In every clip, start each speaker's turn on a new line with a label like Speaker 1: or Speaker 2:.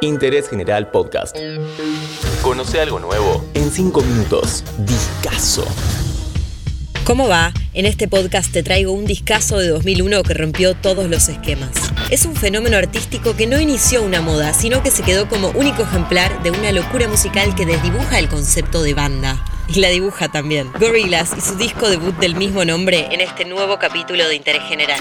Speaker 1: Interés General Podcast. Conoce algo nuevo en 5 minutos. Discaso.
Speaker 2: ¿Cómo va? En este podcast te traigo un discazo de 2001 que rompió todos los esquemas. Es un fenómeno artístico que no inició una moda, sino que se quedó como único ejemplar de una locura musical que desdibuja el concepto de banda. Y la dibuja también. Gorillaz y su disco debut del mismo nombre en este nuevo capítulo de Interés General.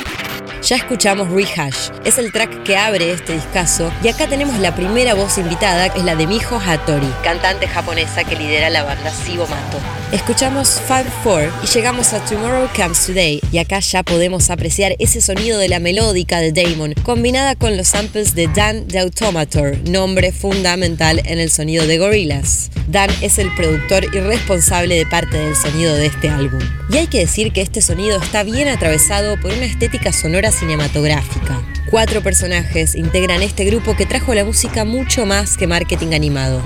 Speaker 2: Ya escuchamos Rehash, es el track que abre este discazo y acá tenemos la primera voz invitada, que es la de Miho Hattori, cantante japonesa que lidera la banda Sibomato. Escuchamos 5-4 y llegamos a Tomorrow Comes Today y acá ya podemos apreciar ese sonido de la melódica de Damon combinada con los samples de Dan the Automator, nombre fundamental en el sonido de Gorillaz. Dan es el productor y responsable de parte del sonido de este álbum. Y hay que decir que este sonido está bien atravesado por una estética sonora cinematográfica. Cuatro personajes integran este grupo que trajo la música mucho más que marketing animado.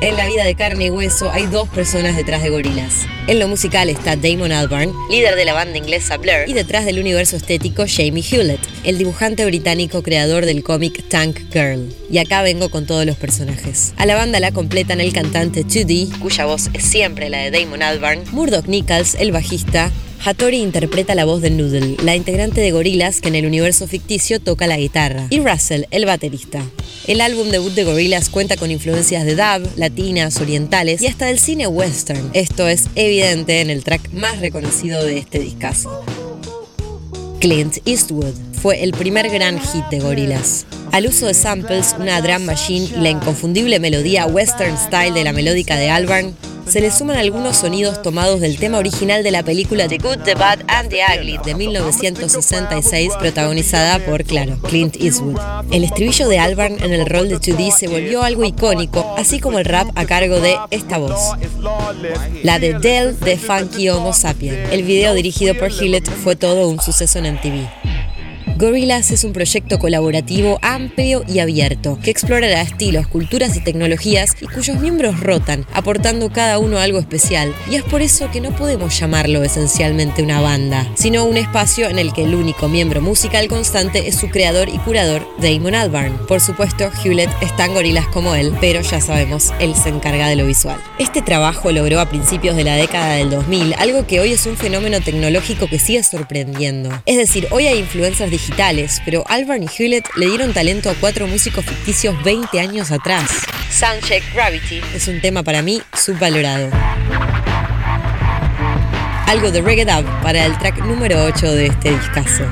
Speaker 2: En la vida de carne y hueso hay dos personas detrás de Gorilas. En lo musical está Damon Albarn, líder de la banda inglesa Blur, y detrás del universo estético Jamie Hewlett, el dibujante británico creador del cómic Tank Girl. Y acá vengo con todos los personajes. A la banda la completan el cantante 2D, cuya voz es siempre la de Damon Albarn, Murdoch Nichols, el bajista, Hattori interpreta la voz de Noodle, la integrante de Gorillaz que en el universo ficticio toca la guitarra, y Russell, el baterista. El álbum debut de Gorillaz cuenta con influencias de dub, latinas, orientales y hasta del cine western. Esto es evidente en el track más reconocido de este discazo. Clint Eastwood fue el primer gran hit de Gorillaz. Al uso de samples, una drum machine y la inconfundible melodía western style de la melódica de Albarn, se le suman algunos sonidos tomados del tema original de la película The Good, The Bad and The Ugly de 1966, protagonizada por, claro, Clint Eastwood. El estribillo de Albarn en el rol de 2D se volvió algo icónico, así como el rap a cargo de esta voz, la de Dell de Funky Homo Sapien. El video dirigido por Hillett fue todo un suceso en MTV. Gorillaz es un proyecto colaborativo amplio y abierto que explorará estilos, culturas y tecnologías y cuyos miembros rotan, aportando cada uno algo especial. Y es por eso que no podemos llamarlo esencialmente una banda, sino un espacio en el que el único miembro musical constante es su creador y curador, Damon Albarn. Por supuesto, Hewlett está en Gorillaz como él, pero ya sabemos, él se encarga de lo visual. Este trabajo logró a principios de la década del 2000 algo que hoy es un fenómeno tecnológico que sigue sorprendiendo. Es decir, hoy hay influencers digitales pero Albarn y Hewlett le dieron talento a cuatro músicos ficticios 20 años atrás. Soundcheck Gravity es un tema para mí subvalorado. Algo de Reggae Dub para el track número 8 de este discazo.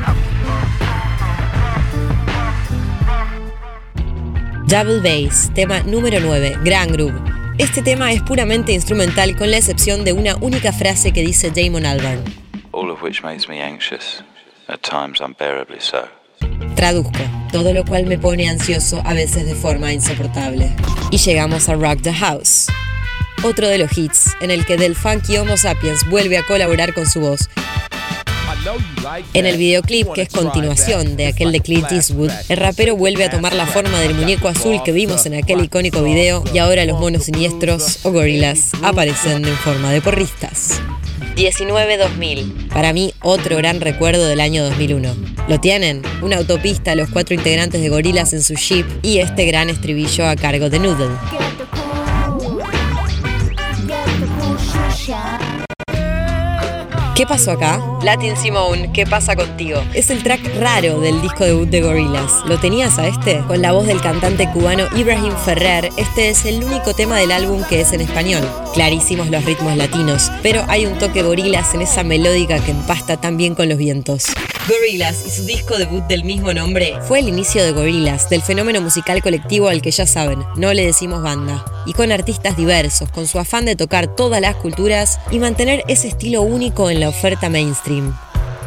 Speaker 2: Double Bass, tema número 9, Gran Groove. Este tema es puramente instrumental con la excepción de una única frase que dice Damon Albarn.
Speaker 3: All of which makes me anxious. At times unbearably so.
Speaker 2: Traduzco, todo lo cual me pone ansioso a veces de forma insoportable. Y llegamos a Rock the House, otro de los hits en el que Del Funky Homo Sapiens vuelve a colaborar con su voz. En el videoclip, que es continuación de aquel de Clint Eastwood, el rapero vuelve a tomar la forma del muñeco azul que vimos en aquel icónico video y ahora los monos siniestros o gorilas aparecen en forma de porristas. 19-2000. Para mí, otro gran recuerdo del año 2001. Lo tienen, una autopista, los cuatro integrantes de Gorilas en su jeep y este gran estribillo a cargo de Noodle. ¿Qué pasó acá? Latin Simone, ¿qué pasa contigo? Es el track raro del disco debut de Gorillaz. ¿Lo tenías a este? Con la voz del cantante cubano Ibrahim Ferrer, este es el único tema del álbum que es en español. Clarísimos los ritmos latinos, pero hay un toque Gorillaz en esa melódica que empasta tan bien con los vientos. Gorillaz y su disco debut del mismo nombre fue el inicio de Gorillaz, del fenómeno musical colectivo al que ya saben, no le decimos banda, y con artistas diversos, con su afán de tocar todas las culturas y mantener ese estilo único en la oferta mainstream.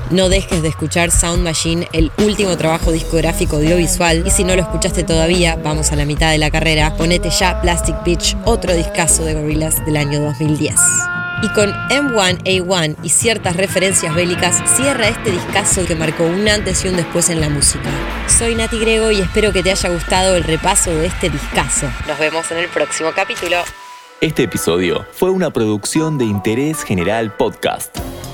Speaker 2: No dejes de escuchar Sound Machine, el último trabajo discográfico audiovisual, y si no lo escuchaste todavía, vamos a la mitad de la carrera, ponete ya Plastic Beach, otro discazo de Gorillaz del año 2010 y con M1A1 y ciertas referencias bélicas cierra este discazo que marcó un antes y un después en la música. Soy Nati Grego y espero que te haya gustado el repaso de este discazo. Nos vemos en el próximo capítulo.
Speaker 1: Este episodio fue una producción de Interés General Podcast.